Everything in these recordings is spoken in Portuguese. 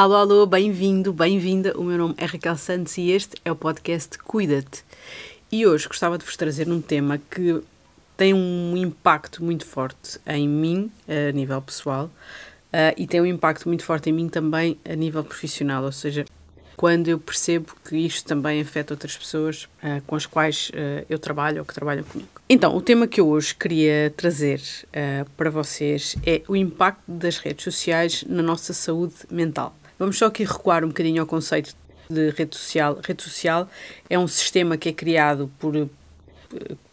Alô, alô, bem-vindo, bem-vinda. O meu nome é Raquel Santos e este é o podcast Cuida-te. E hoje gostava de vos trazer um tema que tem um impacto muito forte em mim, a nível pessoal, uh, e tem um impacto muito forte em mim também a nível profissional, ou seja, quando eu percebo que isto também afeta outras pessoas uh, com as quais uh, eu trabalho ou que trabalham comigo. Então, o tema que eu hoje queria trazer uh, para vocês é o impacto das redes sociais na nossa saúde mental. Vamos só aqui recuar um bocadinho ao conceito de rede social. Rede social é um sistema que é criado por eh,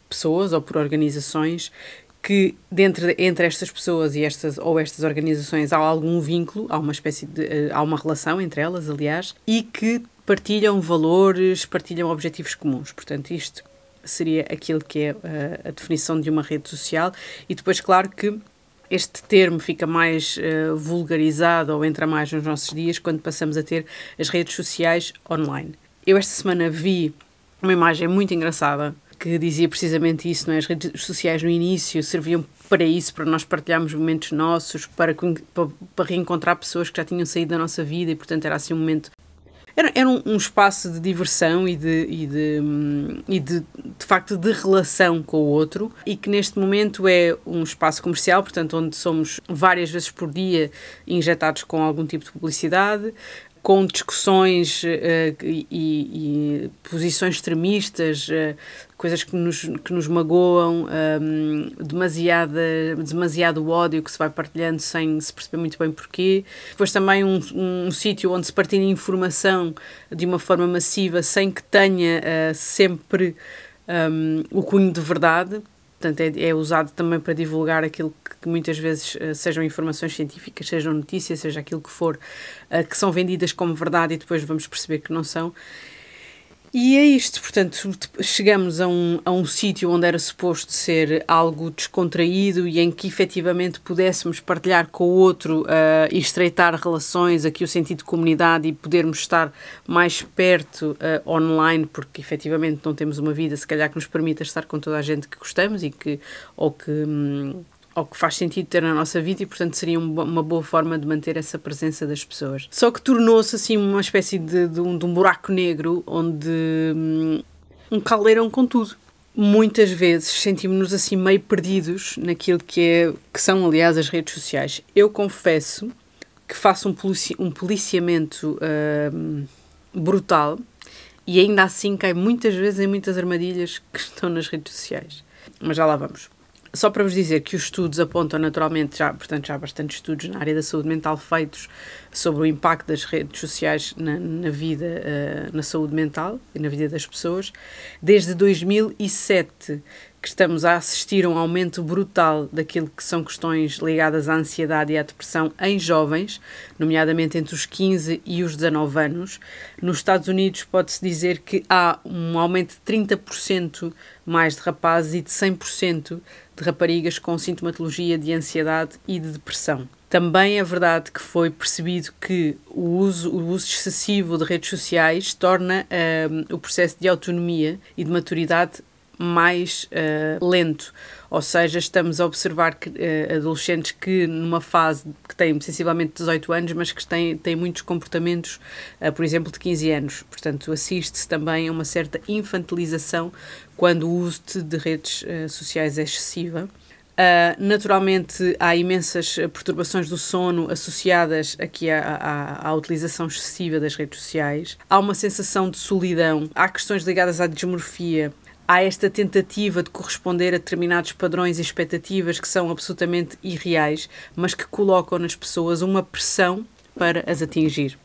pessoas ou por organizações que dentro entre estas pessoas e estas ou estas organizações há algum vínculo, há uma espécie de eh, há uma relação entre elas, aliás, e que partilham valores, partilham objetivos comuns. Portanto, isto seria aquilo que é eh, a definição de uma rede social e depois claro que este termo fica mais uh, vulgarizado ou entra mais nos nossos dias quando passamos a ter as redes sociais online. Eu esta semana vi uma imagem muito engraçada que dizia precisamente isso, não é? As redes sociais no início serviam para isso, para nós partilharmos momentos nossos, para, para, para reencontrar pessoas que já tinham saído da nossa vida e, portanto, era assim um momento era, era um, um, espaço de diversão e, de, e, de, hum, e de, de facto de relação com o outro e que neste momento é um espaço comercial, portanto onde somos várias vezes por dia injetados com algum tipo de publicidade, com discussões uh, e, e, posições extremistas, uh, coisas que nos, que nos magoam, um, ehm, demasiada, demasiado ódio que se vai partilhando sem se perceber muito bem porquê. Depois também um, um, um sítio onde se partilha informação de uma forma massiva sem que tenha uh, sempre ehm, o cunho de verdade. Portanto, é, é, usado também para divulgar aquilo que, que muitas vezes uh, sejam informações científicas, sejam notícias, seja aquilo que for, uh, que são vendidas como verdade e depois vamos perceber que não são. E é isto, portanto, chegamos a um, a um sítio onde era suposto ser algo descontraído e em que efetivamente pudéssemos partilhar com o outro uh, e estreitar relações, aqui o sentido de comunidade e podermos estar mais perto uh, online, porque efetivamente não temos uma vida, se calhar, que nos permita estar com toda a gente que gostamos e que, ou que. Hum, ou que faz sentido ter na nossa vida e, portanto, seria uma boa forma de manter essa presença das pessoas. Só que tornou-se assim uma espécie de, de, um, de um buraco negro onde hum, um caldeirão com tudo muitas vezes sentimos-nos assim meio perdidos naquilo que, é, que são, aliás, as redes sociais. Eu confesso que faço um, polici um policiamento uh, brutal e ainda assim cai muitas vezes em muitas armadilhas que estão nas redes sociais. Mas já lá vamos. Só para vos dizer que os estudos apontam naturalmente, já, portanto, já há bastantes estudos na área da saúde mental feitos sobre o impacto das redes sociais na, na vida, uh, na saúde mental e na vida das pessoas. Desde 2007 que estamos a assistir a um aumento brutal daquilo que são questões ligadas à ansiedade e à depressão em jovens, nomeadamente entre os 15 e os 19 anos. Nos Estados Unidos pode-se dizer que há um aumento de 30% mais de rapazes e de 100% de raparigas com sintomatologia de ansiedade e de depressão. Também é verdade que foi percebido que o uso, o uso excessivo de redes sociais torna uh, o processo de autonomia e de maturidade mais uh, lento. Ou seja, estamos a observar que, uh, adolescentes que, numa fase que têm sensivelmente 18 anos, mas que têm, têm muitos comportamentos, uh, por exemplo, de 15 anos. Portanto, assiste-se também a uma certa infantilização quando o uso de redes sociais é excessiva. Uh, naturalmente, há imensas perturbações do sono associadas aqui à, à, à, utilização excessiva das redes sociais. Há uma sensação de solidão, há questões ligadas à desmorfia, há esta tentativa de corresponder a determinados padrões e expectativas que são absolutamente irreais, mas que colocam nas pessoas uma pressão para as atingir.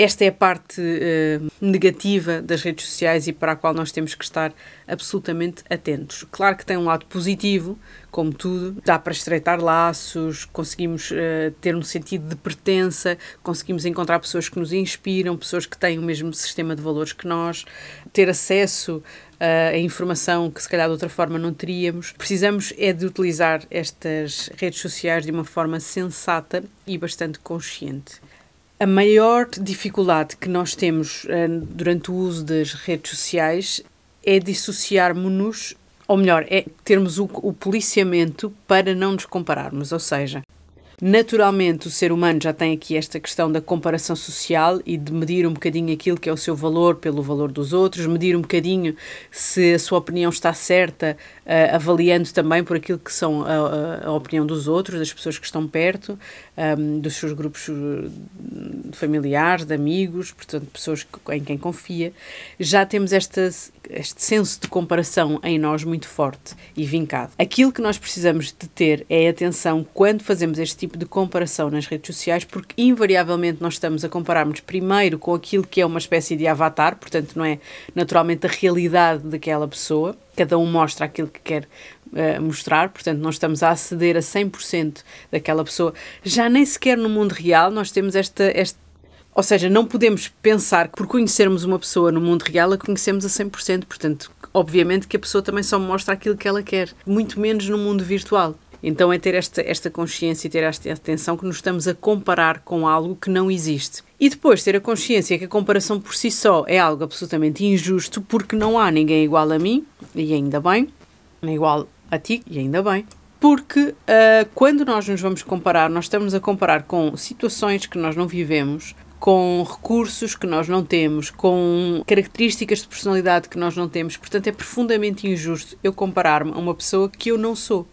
Esta é a parte uh, negativa das redes sociais e para a qual nós temos que estar absolutamente atentos. Claro que tem um lado positivo, como tudo, dá para estreitar laços, conseguimos uh, ter um sentido de pertença, conseguimos encontrar pessoas que nos inspiram, pessoas que têm o mesmo sistema de valores que nós, ter acesso a informação que se calhar de outra forma não teríamos. Precisamos é de utilizar estas redes sociais de uma forma sensata e bastante consciente. A maior dificuldade que nós temos uh, durante o uso das redes sociais é dissociarmos-nos, ou melhor, é termos o, o policiamento para não nos compararmos. Ou seja, Naturalmente, o ser humano já tem aqui esta questão da comparação social e de medir um bocadinho aquilo que é o seu valor pelo valor dos outros, medir um bocadinho se a sua opinião está certa, uh, avaliando também por aquilo que são a, a, opinião dos outros, das pessoas que estão perto, um, ehm, dos seus grupos eh, familiares, de amigos, portanto, pessoas em quem confia. Já temos esta, este senso de comparação em nós muito forte e vincado. Aquilo que nós precisamos de ter é atenção quando fazemos este tipo tipo de comparação nas redes sociais, porque invariavelmente nós estamos a compararmos primeiro com aquilo que é uma espécie de avatar, portanto, não é naturalmente a realidade daquela pessoa, cada um mostra aquilo que quer uh, mostrar, portanto, nós estamos a aceder a 100% daquela pessoa. Já nem sequer no mundo real nós temos esta, esta ou seja, não podemos pensar que por conhecermos uma pessoa no mundo real a conhecemos a 100%. Portanto, obviamente que a pessoa também só mostra aquilo que ela quer, muito menos no mundo virtual. Então é ter esta, esta consciência e ter esta atenção que nos estamos a comparar com algo que não existe. E depois ter a consciência que a comparação por si só é algo absolutamente injusto porque não há ninguém igual a mim, e ainda bem, nem igual a ti, e ainda bem. Porque uh, quando nós nos vamos comparar, nós estamos a comparar com situações que nós não vivemos, com recursos que nós não temos, com características de personalidade que nós não temos. Portanto, é profundamente injusto eu comparar-me a uma pessoa que eu não sou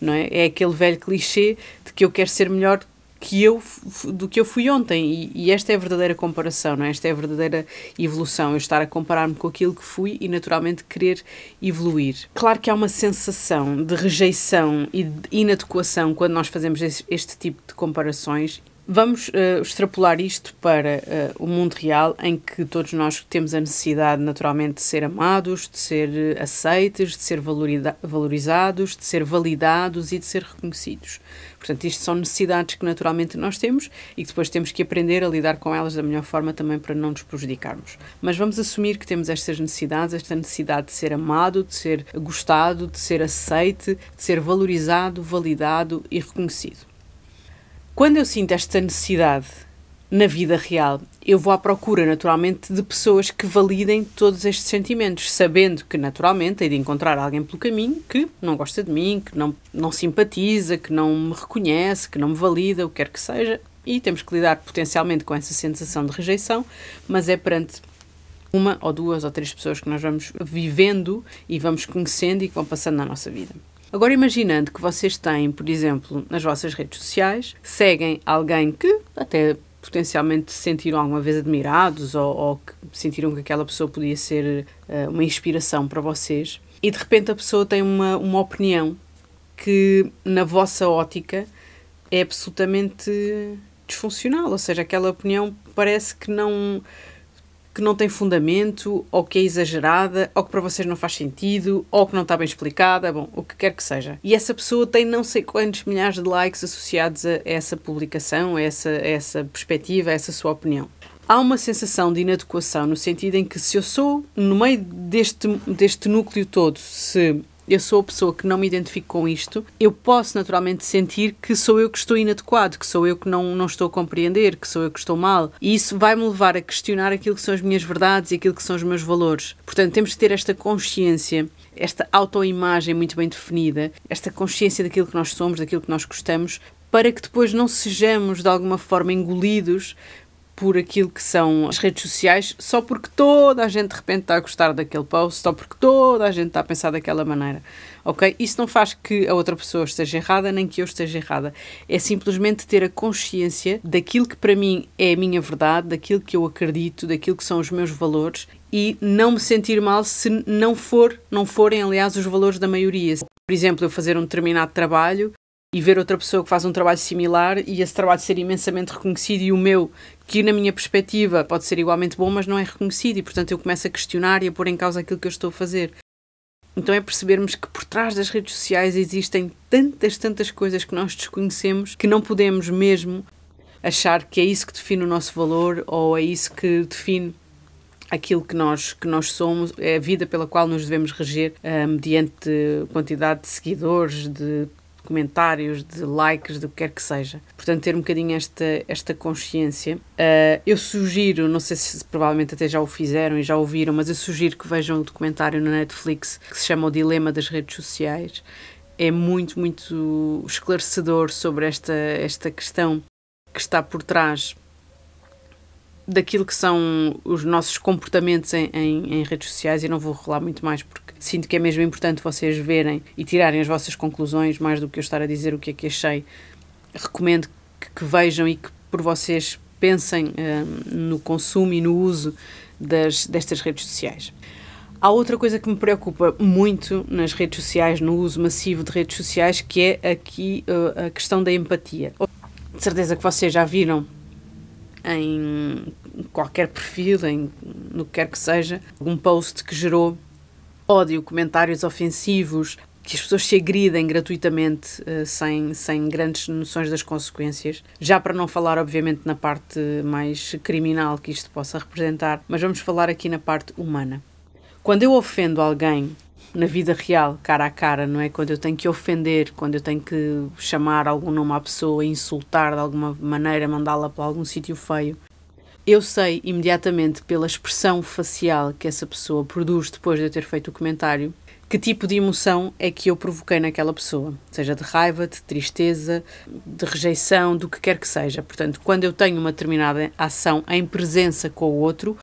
não é? É aquele velho clichê de que eu quero ser melhor que eu do que eu fui ontem e, e, esta é a verdadeira comparação, não é? Esta é a verdadeira evolução, eu estar a comparar-me com aquilo que fui e naturalmente querer evoluir. Claro que há uma sensação de rejeição e de inadequação quando nós fazemos este, este tipo de comparações Vamos uh, extrapolar isto para uh, o mundo real, em que todos nós temos a necessidade, naturalmente, de ser amados, de ser uh, aceites, de ser valorizados, de ser validados e de ser reconhecidos. Portanto, isto são necessidades que naturalmente nós temos e que depois temos que aprender a lidar com elas da melhor forma também para não nos prejudicarmos. Mas vamos assumir que temos estas necessidades, esta necessidade de ser amado, de ser gostado, de ser aceite, de ser valorizado, validado e reconhecido. Quando eu sinto esta necessidade na vida real, eu vou à procura naturalmente de pessoas que validem todos estes sentimentos, sabendo que naturalmente hei de encontrar alguém pelo caminho que não gosta de mim, que não, não simpatiza, que não me reconhece, que não me valida, o que quer que seja, e temos que lidar potencialmente com essa sensação de rejeição, mas é perante uma ou duas ou três pessoas que nós vamos vivendo e vamos conhecendo e que vão passando na nossa vida. Agora, imaginando que vocês têm, por exemplo, nas vossas redes sociais, seguem alguém que até potencialmente se sentiram alguma vez admirados ou, ou que sentiram que aquela pessoa podia ser uh, uma inspiração para vocês, e de repente a pessoa tem uma, uma opinião que, na vossa ótica, é absolutamente disfuncional, ou seja, aquela opinião parece que não que não tem fundamento, ou que é exagerada, ou que para vocês não faz sentido, ou que não está bem explicada, bom, o que quer que seja. E essa pessoa tem não sei quantos milhares de likes associados a essa publicação, a essa, a essa perspectiva, a essa sua opinião há uma sensação de inadequação no sentido em que se eu sou no meio deste, deste núcleo todo, se eu sou a pessoa que não me identifico com isto, eu posso naturalmente sentir que sou eu que estou inadequado, que sou eu que não, não estou a compreender, que sou eu que estou mal. E isso vai-me levar a questionar aquilo que são as minhas verdades e aquilo que são os meus valores. Portanto, temos que ter esta consciência esta autoimagem muito bem definida, esta consciência daquilo que nós somos, daquilo que nós gostamos, para que depois não sejamos de alguma forma engolidos por aquilo que são as redes sociais, só porque toda a gente de repente está a gostar daquele post, só porque toda a gente está a pensar daquela maneira. Ok? Isso não faz que a outra pessoa esteja errada, nem que eu esteja errada. É simplesmente ter a consciência daquilo que para mim é a minha verdade, daquilo que eu acredito, daquilo que são os meus valores e não me sentir mal se não for, não forem aliás os valores da maioria. Por exemplo, eu fazer um determinado trabalho e ver outra pessoa que faz um trabalho similar e esse trabalho ser imensamente reconhecido e o meu, que na minha perspectiva pode ser igualmente bom, mas não é reconhecido e portanto eu começo a questionar e a pôr em causa aquilo que eu estou a fazer. Então é percebermos que por trás das redes sociais existem tantas, tantas coisas que nós desconhecemos que não podemos mesmo achar que é isso que define o nosso valor ou é isso que define aquilo que nós, que nós somos, é a vida pela qual nos devemos reger uh, mediante quantidade de seguidores, de comentários, de likes, do que quer que seja. Portanto, ter um bocadinho esta, esta consciência. Uh, eu sugiro, não sei se provavelmente até já o fizeram e já ouviram, mas eu sugiro que vejam o documentário na Netflix que se chama O Dilema das Redes Sociais é muito, muito esclarecedor sobre esta, esta questão que está por trás daquilo que são os nossos comportamentos em, em, em, redes sociais e não vou rolar muito mais porque sinto que é mesmo importante vocês verem e tirarem as vossas conclusões mais do que eu estar a dizer o que é que achei. Recomendo que, que vejam e que por vocês pensem uh, no consumo e no uso das, destas redes sociais. Há outra coisa que me preocupa muito nas redes sociais, no uso massivo de redes sociais, que é aqui uh, a questão da empatia. De certeza que vocês já viram em qualquer perfil, em, no que quer que seja, algum post que gerou ódio, comentários ofensivos, que as pessoas se agridem gratuitamente uh, sem, sem grandes noções das consequências. Já para não falar, obviamente, na parte mais criminal que isto possa representar, mas vamos falar aqui na parte humana. Quando eu ofendo alguém na vida real, cara a cara, não é? Quando eu tenho que ofender, quando eu tenho que chamar algum nome à pessoa, insultar de alguma maneira, mandá-la para algum sítio feio, eu sei imediatamente pela expressão facial que essa pessoa produz depois de eu ter feito o comentário que tipo de emoção é que eu provoquei naquela pessoa, seja de raiva, de tristeza, de rejeição, do que quer que seja. Portanto, quando eu tenho uma determinada ação em presença com o outro,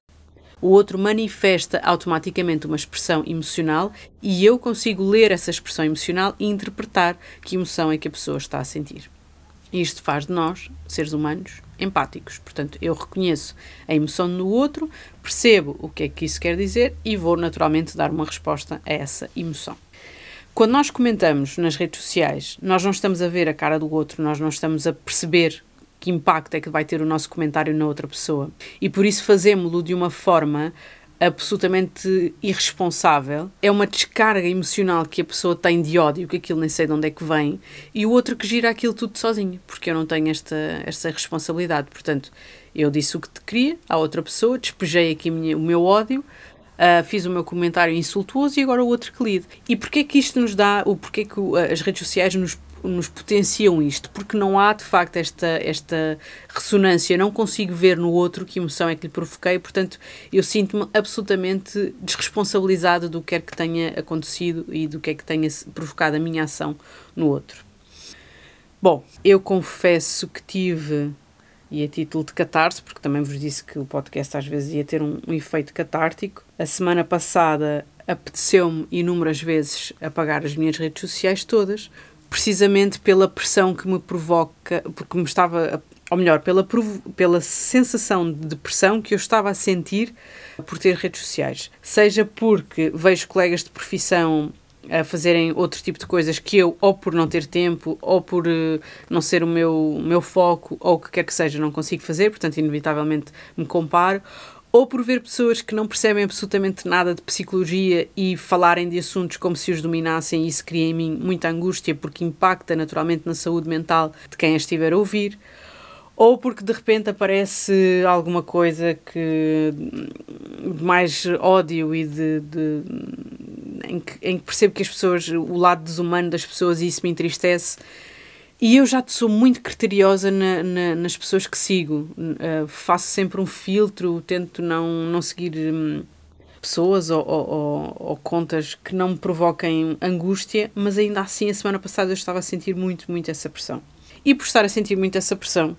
o outro manifesta automaticamente uma expressão emocional e eu consigo ler essa expressão emocional e interpretar que emoção é que a pessoa está a sentir. Isto faz de nós, seres humanos, empáticos. Portanto, eu reconheço a emoção no outro, percebo o que é que isso quer dizer e vou naturalmente dar uma resposta a essa emoção. Quando nós comentamos nas redes sociais, nós não estamos a ver a cara do outro, nós não estamos a perceber que impacto é que vai ter o nosso comentário na outra pessoa. E por isso fazemos-lo de uma forma absolutamente irresponsável. É uma descarga emocional que a pessoa tem de ódio, que aquilo nem sei de onde é que vem, e o outro que gira aquilo tudo sozinho, porque eu não tenho esta, esta responsabilidade. Portanto, eu disse o que te queria à outra pessoa, despejei aqui o meu ódio, uh, fiz o meu comentário insultuoso e agora o outro que lide. E porquê que isto nos dá, o porquê que as redes sociais nos nos potenciam isto, porque não há de facto esta, esta ressonância, não consigo ver no outro que emoção é que lhe provoquei, portanto eu sinto-me absolutamente desresponsabilizada do que é que tenha acontecido e do que é que tenha provocado a minha ação no outro. Bom, eu confesso que tive, e a título de catarse, porque também vos disse que o podcast às vezes ia ter um, um efeito catártico, a semana passada apeteceu-me inúmeras vezes apagar as minhas redes sociais todas, precisamente pela pressão que me provoca, porque me estava, ou melhor, pela, pela sensação de pressão que eu estava a sentir por ter redes sociais. Seja porque vejo colegas de profissão a fazerem outro tipo de coisas que eu, ou por não ter tempo, ou por uh, não ser o meu, meu foco, ou o que quer que seja, não consigo fazer, portanto, inevitavelmente me comparo, ou por ver pessoas que não percebem absolutamente nada de psicologia e falarem de assuntos como se os dominassem, e isso cria em mim muita angústia porque impacta naturalmente na saúde mental de quem a estiver a ouvir, ou porque de repente aparece alguma coisa que de mais ódio e de, de em, que, em que percebo que as pessoas, o lado desumano das pessoas e isso me entristece e eu já sou muito criteriosa na, na, nas pessoas que sigo. Uh, faço sempre um filtro, tento não, não seguir um, pessoas ou, ou, ou, ou, contas que não me provoquem angústia, mas ainda assim, a semana passada eu estava a sentir muito, muito essa pressão. E por estar a sentir muito essa pressão,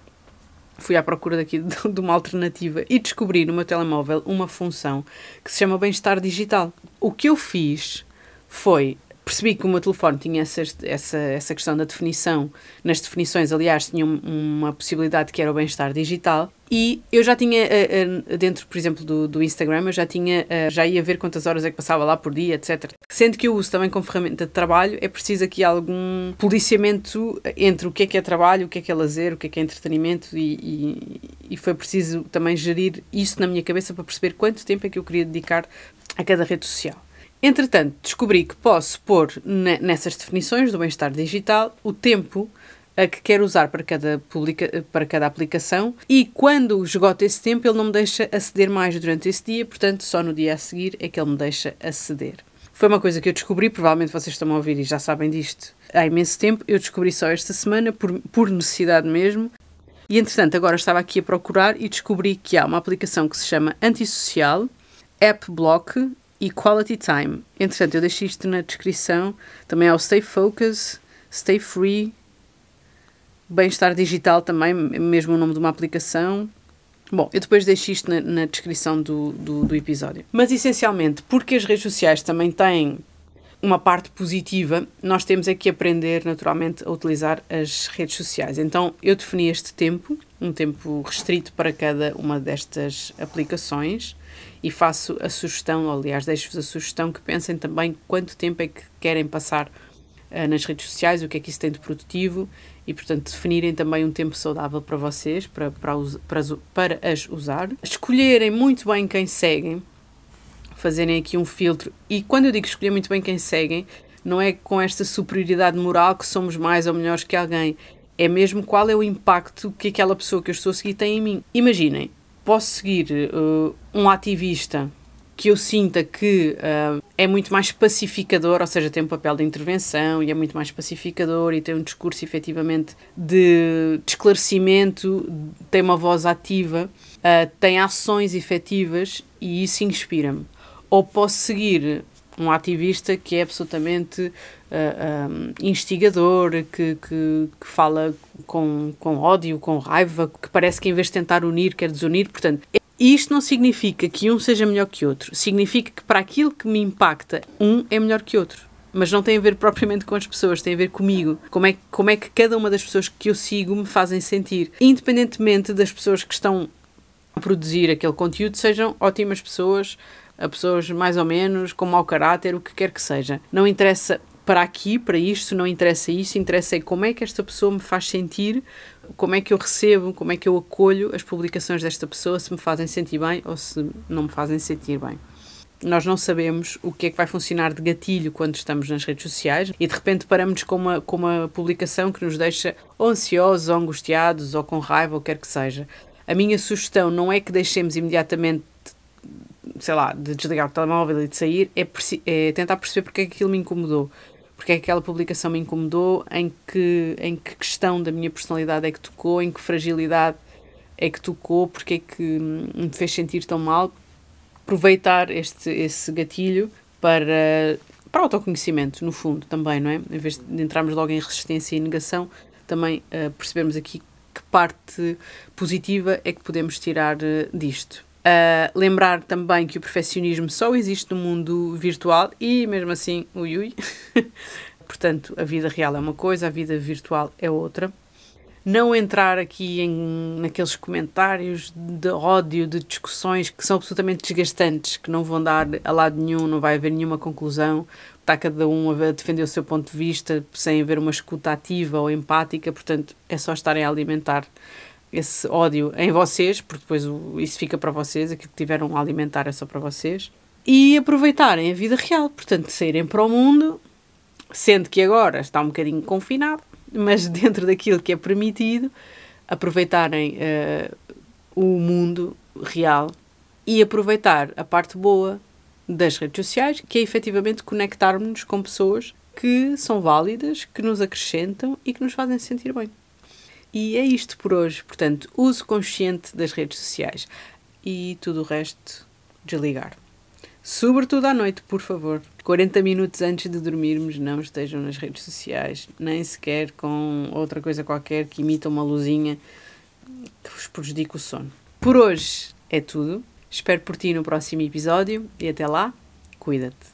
fui à procura daqui de, de uma alternativa e descobri no meu telemóvel uma função que se chama bem-estar digital. O que eu fiz foi percebi que o meu telefone tinha essa, essa, essa questão da definição. Nas definições, aliás, tinha uma possibilidade que era o bem-estar digital. E eu já tinha, eh, eh, dentro, por exemplo, do, do Instagram, eu já tinha, eh, já ia ver quantas horas é que passava lá por dia, etc. Sendo que eu uso também como ferramenta de trabalho, é preciso aqui algum policiamento entre o que é que é trabalho, o que é que é lazer, o que é que é entretenimento e, e, e foi preciso também gerir isso na minha cabeça para perceber quanto tempo é que eu queria dedicar a cada rede social. Entretanto, descobri que posso pôr nessas definições do bem-estar digital o tempo a que quero usar para cada, publica, para cada aplicação e quando esgoto esse tempo ele não me deixa aceder mais durante esse dia, portanto só no dia a seguir é que ele me deixa aceder. Foi uma coisa que eu descobri, provavelmente vocês estão a ouvir e já sabem disto há imenso tempo, eu descobri só esta semana por, por necessidade mesmo e entretanto agora estava aqui a procurar e descobri que há uma aplicação que se chama Antissocial, App Block e quality time. Entretanto, eu deixo isto na descrição. Também há o Stay Focus, Stay Free, Bem-estar Digital também, mesmo o nome de uma aplicação. Bom, eu depois deixo isto na, na descrição do, do, do episódio. Mas essencialmente, porque as redes sociais também têm uma parte positiva, nós temos é que aprender naturalmente a utilizar as redes sociais. Então eu defini este tempo, um tempo restrito para cada uma destas aplicações e faço a sugestão, aliás, deixo-vos a sugestão que pensem também quanto tempo é que querem passar uh, nas redes sociais, o que é que isso tem de produtivo e, portanto, definirem também um tempo saudável para vocês, para, para, para, para as usar. Escolherem muito bem quem seguem, fazerem aqui um filtro. E quando eu digo escolher muito bem quem seguem, não é com esta superioridade moral que somos mais ou melhores que alguém. É mesmo qual é o impacto que aquela pessoa que eu estou a seguir tem em mim. Imaginem, posso seguir uh, um ativista que eu sinta que uh, é muito mais pacificador, ou seja, tem um papel de intervenção e é muito mais pacificador e tem um discurso efetivamente de, de esclarecimento, tem uma voz ativa, uh, tem ações efetivas e isso inspira-me. Ou posso seguir um ativista que é absolutamente uh, ah, um, instigador, que, que, que, fala com, com ódio, com raiva, que parece que em vez de tentar unir, quer desunir. Portanto, isto não significa que um seja melhor que outro. Significa que para aquilo que me impacta, um é melhor que outro. Mas não tem a ver propriamente com as pessoas, tem a ver comigo. Como é, como é que cada uma das pessoas que eu sigo me fazem sentir. Independentemente das pessoas que estão a produzir aquele conteúdo, sejam ótimas pessoas, a pessoas mais ou menos, com mau caráter, o que quer que seja. Não interessa para aqui, para isto, não interessa isso, interessa é como é que esta pessoa me faz sentir, como é que eu recebo, como é que eu acolho as publicações desta pessoa, se me fazem sentir bem ou se não me fazem sentir bem. Nós não sabemos o que é que vai funcionar de gatilho quando estamos nas redes sociais e de repente paramos com uma, com uma publicação que nos deixa ou ansiosos, ou angustiados, ou com raiva, ou quer que seja. A minha sugestão não é que deixemos imediatamente sei lá, de desligar o telemóvel e de sair, é, é tentar perceber porque é que aquilo me incomodou. Porque é que aquela publicação me incomodou, em que, em que questão da minha personalidade é que tocou, em que fragilidade é que tocou, porque é que me fez sentir tão mal. Aproveitar este, esse gatilho para, para autoconhecimento, no fundo, também, não é? Em vez de entrarmos logo em resistência e negação, também uh, percebermos aqui que parte positiva é que podemos tirar uh, disto. Uh, lembrar também que o perfeccionismo só existe no mundo virtual e mesmo assim, ui ui. Portanto, a vida real é uma coisa, a vida virtual é outra. Não entrar aqui em, naqueles comentários de ódio, de discussões que são absolutamente desgastantes, que não vão dar a lado nenhum, não vai haver nenhuma conclusão. Está cada um a defender o seu ponto de vista sem haver uma escuta ativa ou empática, portanto, é só estarem a alimentar esse ódio em vocês, porque depois isso fica para vocês, aquilo que tiveram a alimentar é só para vocês, e aproveitarem a vida real, portanto, saírem para o mundo, sendo que agora está um bocadinho confinado, mas dentro daquilo que é permitido, aproveitarem uh, o mundo real e aproveitar a parte boa das redes sociais, que é efetivamente conectarmos-nos com pessoas que são válidas, que nos acrescentam e que nos fazem sentir bem. E é isto por hoje. Portanto, uso consciente das redes sociais e tudo o resto desligar. Sobretudo à noite, por favor. 40 minutos antes de dormirmos, não estejam nas redes sociais, nem sequer com outra coisa qualquer que imita uma luzinha que vos prejudique o sono. Por hoje é tudo. Espero por ti no próximo episódio e até lá, cuida-te.